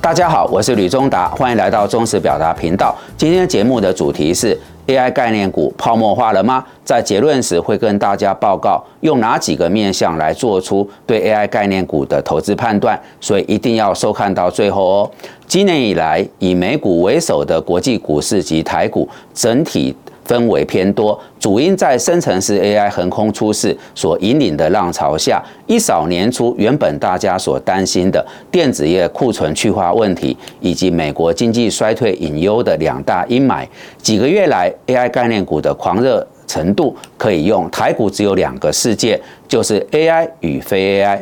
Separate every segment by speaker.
Speaker 1: 大家好，我是吕中达，欢迎来到中时表达频道。今天节目的主题是 AI 概念股泡沫化了吗？在结论时会跟大家报告用哪几个面向来做出对 AI 概念股的投资判断，所以一定要收看到最后哦。今年以来，以美股为首的国际股市及台股整体。氛围偏多，主因在生成式 AI 横空出世所引领的浪潮下，一扫年初原本大家所担心的电子业库存去化问题，以及美国经济衰退隐忧的两大阴霾。几个月来，AI 概念股的狂热程度，可以用台股只有两个世界，就是 AI 与非 AI。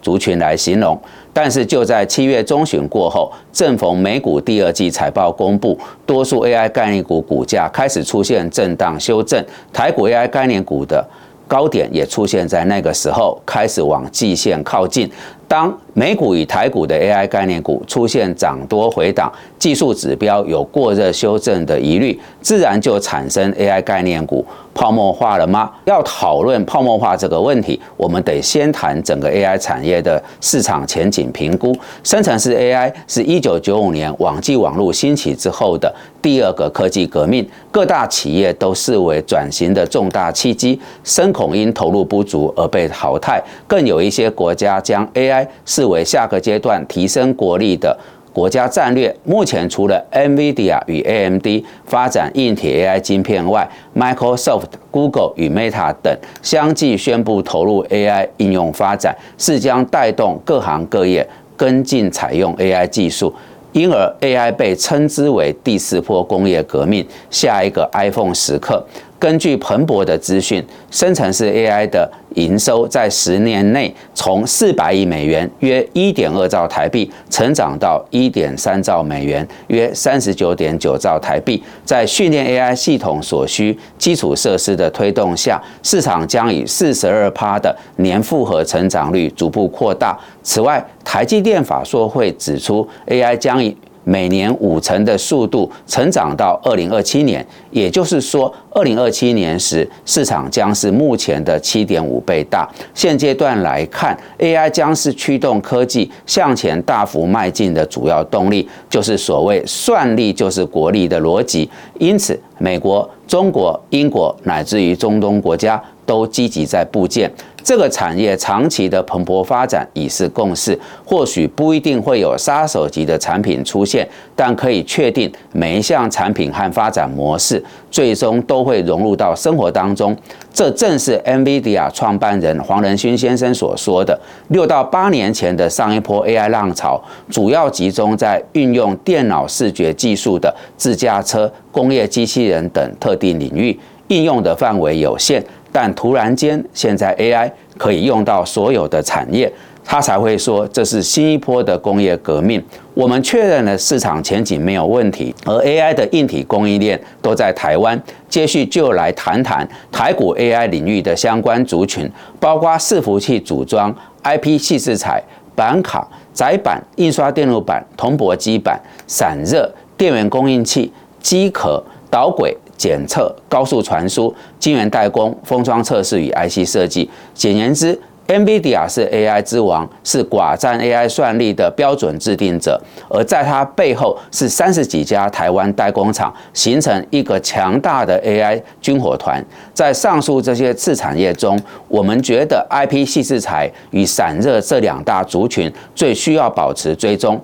Speaker 1: 族群来形容，但是就在七月中旬过后，正逢美股第二季财报公布，多数 AI 概念股股价开始出现震荡修正，台股 AI 概念股的高点也出现在那个时候，开始往季线靠近。当美股与台股的 AI 概念股出现涨多回档，技术指标有过热修正的疑虑，自然就产生 AI 概念股泡沫化了吗？要讨论泡沫化这个问题，我们得先谈整个 AI 产业的市场前景评估。生成式 AI 是一九九五年网际网络兴起之后的第二个科技革命，各大企业都视为转型的重大契机，深恐因投入不足而被淘汰，更有一些国家将 AI 视为下个阶段提升国力的国家战略。目前除了 NVIDIA 与 AMD 发展硬体 AI 晶片外，Microsoft、Google 与 Meta 等相继宣布投入 AI 应用发展，是将带动各行各业跟进采用 AI 技术。因而 AI 被称之为第四波工业革命，下一个 iPhone 时刻。根据彭博的资讯，生成式 AI 的营收在十年内从四百亿美元（约一点二兆台币）成长到一点三兆美元（约三十九点九兆台币）。在训练 AI 系统所需基础设施的推动下，市场将以四十二趴的年复合成长率逐步扩大。此外，台积电法说会指出，AI 将以每年五成的速度成长到二零二七年，也就是说，二零二七年时市场将是目前的七点五倍大。现阶段来看，AI 将是驱动科技向前大幅迈进的主要动力，就是所谓“算力就是国力”的逻辑。因此，美国、中国、英国乃至于中东国家都积极在部件。这个产业长期的蓬勃发展已是共识，或许不一定会有杀手级的产品出现，但可以确定每一项产品和发展模式最终都会融入到生活当中。这正是 NVIDIA 创办人黄仁勋先生所说的：六到八年前的上一波 AI 浪潮，主要集中在运用电脑视觉技术的自驾车、工业机器人等特定领域，应用的范围有限。但突然间，现在 AI 可以用到所有的产业，他才会说这是新一波的工业革命。我们确认了市场前景没有问题，而 AI 的硬体供应链都在台湾。接续就来谈谈台股 AI 领域的相关族群，包括伺服器组装、IP 细制材、板卡、窄板、印刷电路板、铜箔基板、散热、电源供应器、机壳、导轨。检测、高速传输、晶圆代工、封装测试与 IC 设计。简言之，NVIDIA 是 AI 之王，是寡占 AI 算力的标准制定者。而在它背后，是三十几家台湾代工厂，形成一个强大的 AI 军火团。在上述这些次产业中，我们觉得 IP 细制材与散热这两大族群最需要保持追踪。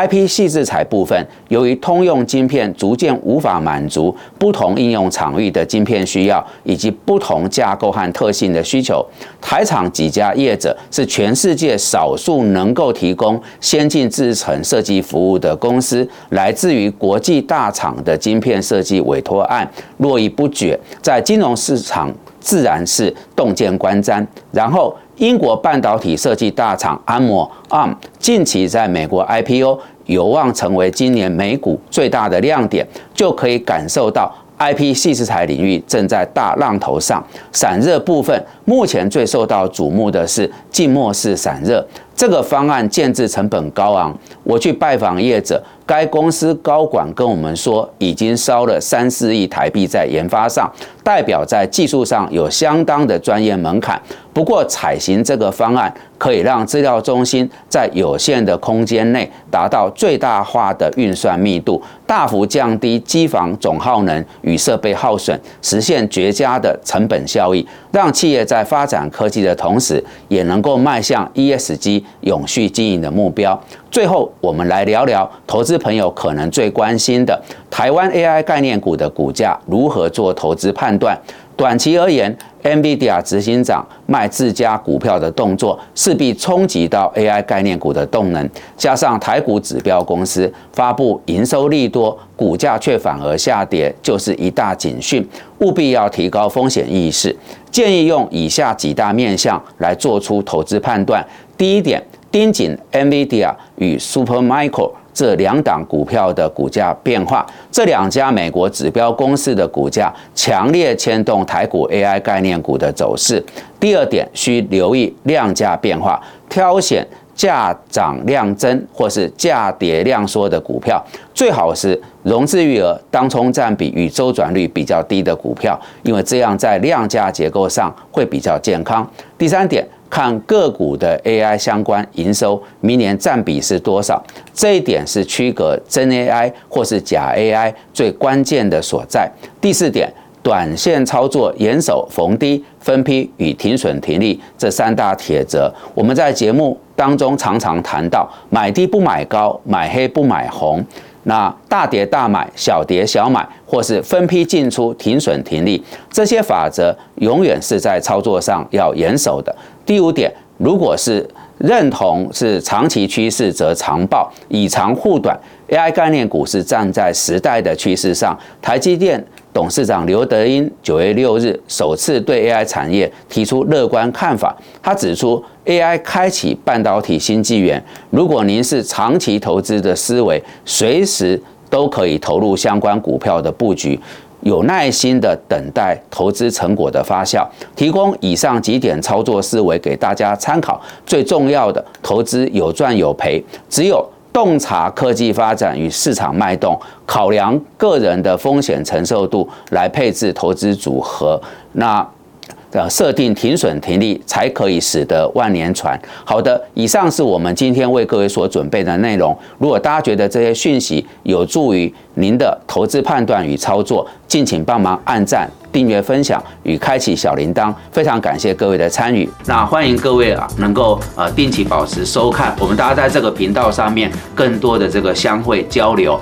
Speaker 1: IP 细制材部分，由于通用晶片逐渐无法满足不同应用场域的晶片需要，以及不同架构和特性的需求，台厂几家业者是全世界少数能够提供先进制程设计服务的公司。来自于国际大厂的晶片设计委托案络绎不绝，在金融市场自然是洞见观瞻。然后。英国半导体设计大厂安摩 ARM 近期在美国 IPO，有望成为今年美股最大的亮点，就可以感受到 IP 细制材领域正在大浪头上。散热部分目前最受到瞩目的是静默式散热。这个方案建制成本高昂，我去拜访业者。该公司高管跟我们说，已经烧了三四亿台币在研发上，代表在技术上有相当的专业门槛。不过，采行这个方案，可以让资料中心在有限的空间内达到最大化的运算密度，大幅降低机房总耗能与设备耗损，实现绝佳的成本效益，让企业在发展科技的同时，也能够迈向 ESG 永续经营的目标。最后，我们来聊聊投资朋友可能最关心的台湾 AI 概念股的股价如何做投资判断。短期而言，NVIDIA 执行长卖自家股票的动作势必冲击到 AI 概念股的动能，加上台股指标公司发布营收利多，股价却反而下跌，就是一大警讯，务必要提高风险意识。建议用以下几大面向来做出投资判断。第一点。盯紧 NVIDIA 与 Supermicro 这两档股票的股价变化，这两家美国指标公司的股价强烈牵动台股 AI 概念股的走势。第二点，需留意量价变化，挑选价涨量增或是价跌量缩的股票，最好是融资余额、当冲占比与周转率比较低的股票，因为这样在量价结构上会比较健康。第三点。看个股的 AI 相关营收，明年占比是多少？这一点是区隔真 AI 或是假 AI 最关键的所在。第四点，短线操作严守逢低分批与停损停利这三大铁则，我们在节目当中常常谈到：买低不买高，买黑不买红。那大跌大买，小跌小买，或是分批进出、停损停利，这些法则永远是在操作上要严守的。第五点，如果是认同是长期趋势，则长报，以长护短。AI 概念股是站在时代的趋势上。台积电董事长刘德英九月六日首次对 AI 产业提出乐观看法，他指出。AI 开启半导体新纪元，如果您是长期投资的思维，随时都可以投入相关股票的布局，有耐心的等待投资成果的发酵。提供以上几点操作思维给大家参考。最重要的，投资有赚有赔，只有洞察科技发展与市场脉动，考量个人的风险承受度来配置投资组合。那。的设定停损停利，才可以使得万年船。好的，以上是我们今天为各位所准备的内容。如果大家觉得这些讯息有助于您的投资判断与操作，敬请帮忙按赞、订阅、分享与开启小铃铛。非常感谢各位的参与。那欢迎各位啊，能够呃定期保持收看，我们大家在这个频道上面更多的这个相会交流。